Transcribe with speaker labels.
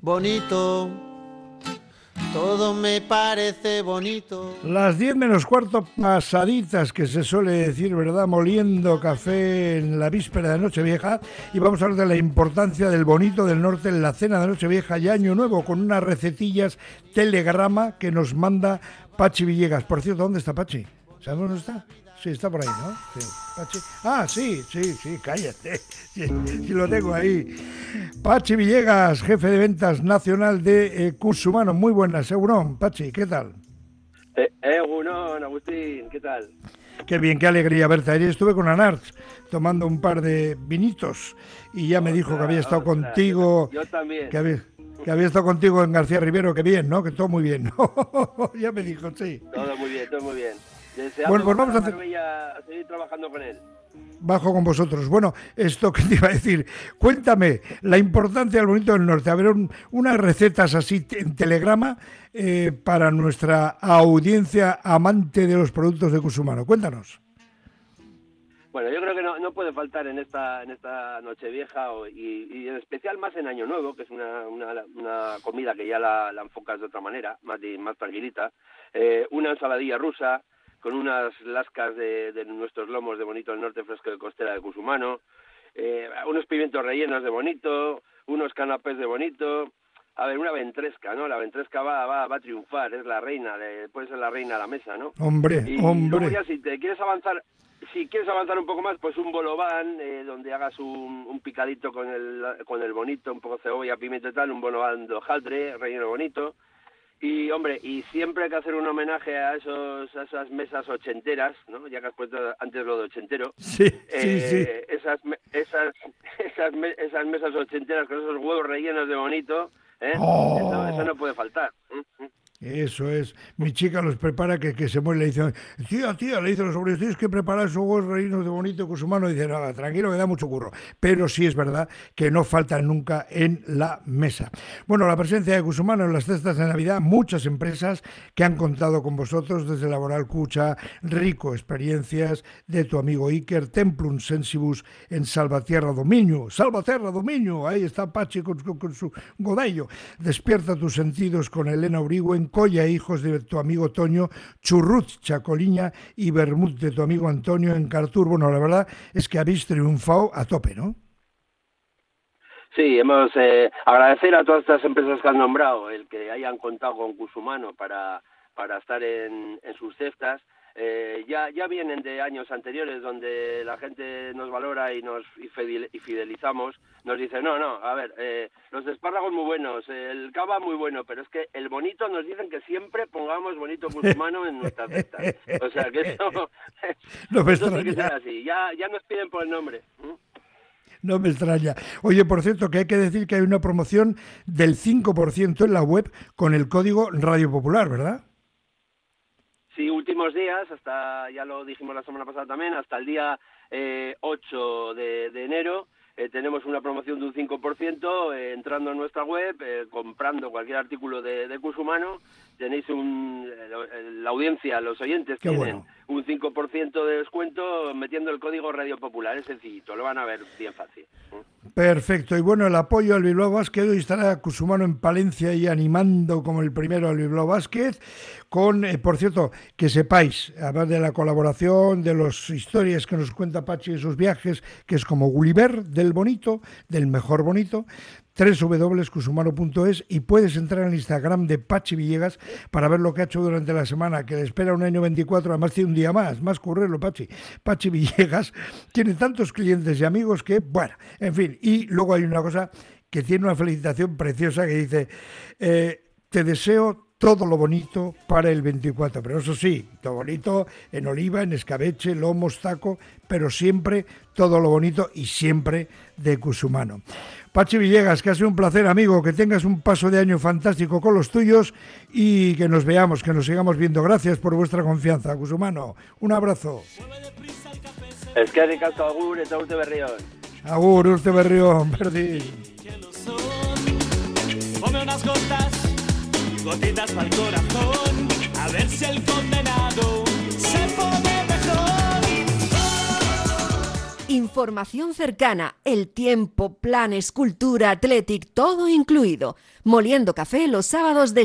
Speaker 1: bonito. Todo me parece bonito.
Speaker 2: Las 10 menos cuarto pasaditas que se suele decir, ¿verdad? Moliendo café en la víspera de Nochevieja y vamos a hablar de la importancia del bonito del norte en la cena de Nochevieja y Año Nuevo con unas recetillas telegrama que nos manda Pachi Villegas. Por cierto, ¿dónde está Pachi? ¿Sabes dónde está? Sí, está por ahí, ¿no? Sí. Pachi. Ah, sí, sí, sí, cállate. Sí, sí, lo tengo ahí. Pachi Villegas, jefe de ventas nacional de eh, Curso Humano. Muy buenas, Segurón. Pachi, ¿qué tal?
Speaker 3: Eh, eh Agustín, ¿qué tal?
Speaker 2: Qué bien, qué alegría verte. Ayer estuve con Anarch tomando un par de vinitos y ya me dijo que había estado contigo.
Speaker 3: Yo, también.
Speaker 2: Que había, que había estado contigo en García Rivero, que bien, ¿no? Que todo muy bien. ya me dijo, sí.
Speaker 3: Todo muy bien, todo muy bien
Speaker 2: bueno, pues vamos a, hacer...
Speaker 3: seguir trabajando con él.
Speaker 2: Bajo con vosotros. Bueno, esto que te iba a decir, cuéntame la importancia del bonito del norte. A ver, unas recetas así en telegrama eh, para nuestra audiencia amante de los productos de Cusumano. Cuéntanos.
Speaker 3: Bueno, yo creo que no, puede faltar en esta en esta Nochevieja y, y en especial más en Año Nuevo, que es una, una, comida que ya la, enfocas de otra manera, más, más tranquilita. Eh, una ensaladilla rusa, con unas lascas de, nuestros lomos de bonito del norte fresco de costera de Cusumano, eh, unos pimientos rellenos de bonito, unos canapés de bonito, a ver, una ventresca, ¿no? La ventresca va, va, va a triunfar, es la reina, de, puede ser la reina de la mesa, ¿no?
Speaker 2: Hombre, hombre.
Speaker 3: ya si te quieres avanzar, si quieres avanzar un poco más, pues un bolobán, eh, donde hagas un, un, picadito con el, con el bonito, un poco cebolla, pimiento y tal, un bolobán de hojaldre, relleno bonito, y hombre, y siempre hay que hacer un homenaje a esos a esas mesas ochenteras, ¿no? Ya que has puesto antes lo de ochentero.
Speaker 2: Sí, sí, sí.
Speaker 3: Eh, esas, esas, esas, esas mesas ochenteras con esos huevos rellenos de bonito, ¿eh?
Speaker 2: Oh.
Speaker 3: eso, no puede faltar.
Speaker 2: Eso es. Mi chica los prepara que, que se muere. Le dice, tía, tía, le dice los sobrinos, tienes que preparar esos huevos reinos de bonito con su mano. Y dice, nada, tranquilo, que da mucho curro. Pero sí es verdad que no faltan nunca en la mesa. Bueno, la presencia de Cusumano en las cestas de Navidad, muchas empresas que han contado con vosotros, desde Laboral Cucha, Rico Experiencias, de tu amigo Iker, Templum Sensibus en Salvatierra Dominio. Salvatierra Dominio, ahí está Pachi con, su godello. Despierta tus sentidos con Elena Urigüen Colla, hijos de tu amigo Toño, Churrut, Chacoliña y Bermud de tu amigo Antonio en Cartur. Bueno, la verdad es que habéis triunfado a tope, ¿no?
Speaker 3: Sí, hemos eh, agradecer a todas estas empresas que han nombrado el que hayan contado con Cusumano para, para estar en, en sus cestas eh, ya, ya vienen de años anteriores donde la gente nos valora y nos y fidelizamos, nos dice, no, no, a ver, eh, los espárragos muy buenos, el cava muy bueno, pero es que el bonito nos dicen que siempre pongamos bonito humano en nuestra fiesta. O sea, que eso,
Speaker 2: no me
Speaker 3: eso que así, ya, ya nos piden por el nombre.
Speaker 2: No me extraña. Oye, por cierto, que hay que decir que hay una promoción del 5% en la web con el código Radio Popular, ¿verdad?
Speaker 3: Sí, últimos días, hasta, ya lo dijimos la semana pasada también, hasta el día eh, 8 de, de enero eh, tenemos una promoción de un 5% eh, entrando en nuestra web, eh, comprando cualquier artículo de, de Cusumano, tenéis un, la audiencia, los oyentes tienen un 5% de descuento metiendo el código Radio Popular, es sencillito, lo van a ver bien fácil.
Speaker 2: Perfecto, y bueno, el apoyo al Bilbao Basket, hoy estará Cusumano en Palencia y animando como el primero al Bilbao Basket, con, por cierto, que sepáis, además de la colaboración, de las historias que nos cuenta Pachi de sus viajes, que es como Gulliver del bonito, del mejor bonito, www.cusumano.es y puedes entrar en el Instagram de Pachi Villegas para ver lo que ha hecho durante la semana, que le espera un año 24, además tiene un día más, más currerlo Pachi. Pachi Villegas tiene tantos clientes y amigos que, bueno, en fin, y luego hay una cosa que tiene una felicitación preciosa que dice, eh, te deseo todo lo bonito para el 24. Pero eso sí, todo bonito en oliva, en escabeche, lomo, taco, pero siempre todo lo bonito y siempre de Cusumano. Pachi Villegas, que ha sido un placer, amigo, que tengas un paso de año fantástico con los tuyos y que nos veamos, que nos sigamos viendo. Gracias por vuestra confianza, Cusumano. Un abrazo.
Speaker 3: Es que agur, eta urte berrión.
Speaker 2: Agur, urte berrión, perdí. Para el corazón, a ver si el condenado se pone mejor.
Speaker 4: Información cercana, el tiempo, planes, cultura, athletic, todo incluido. Moliendo café los sábados de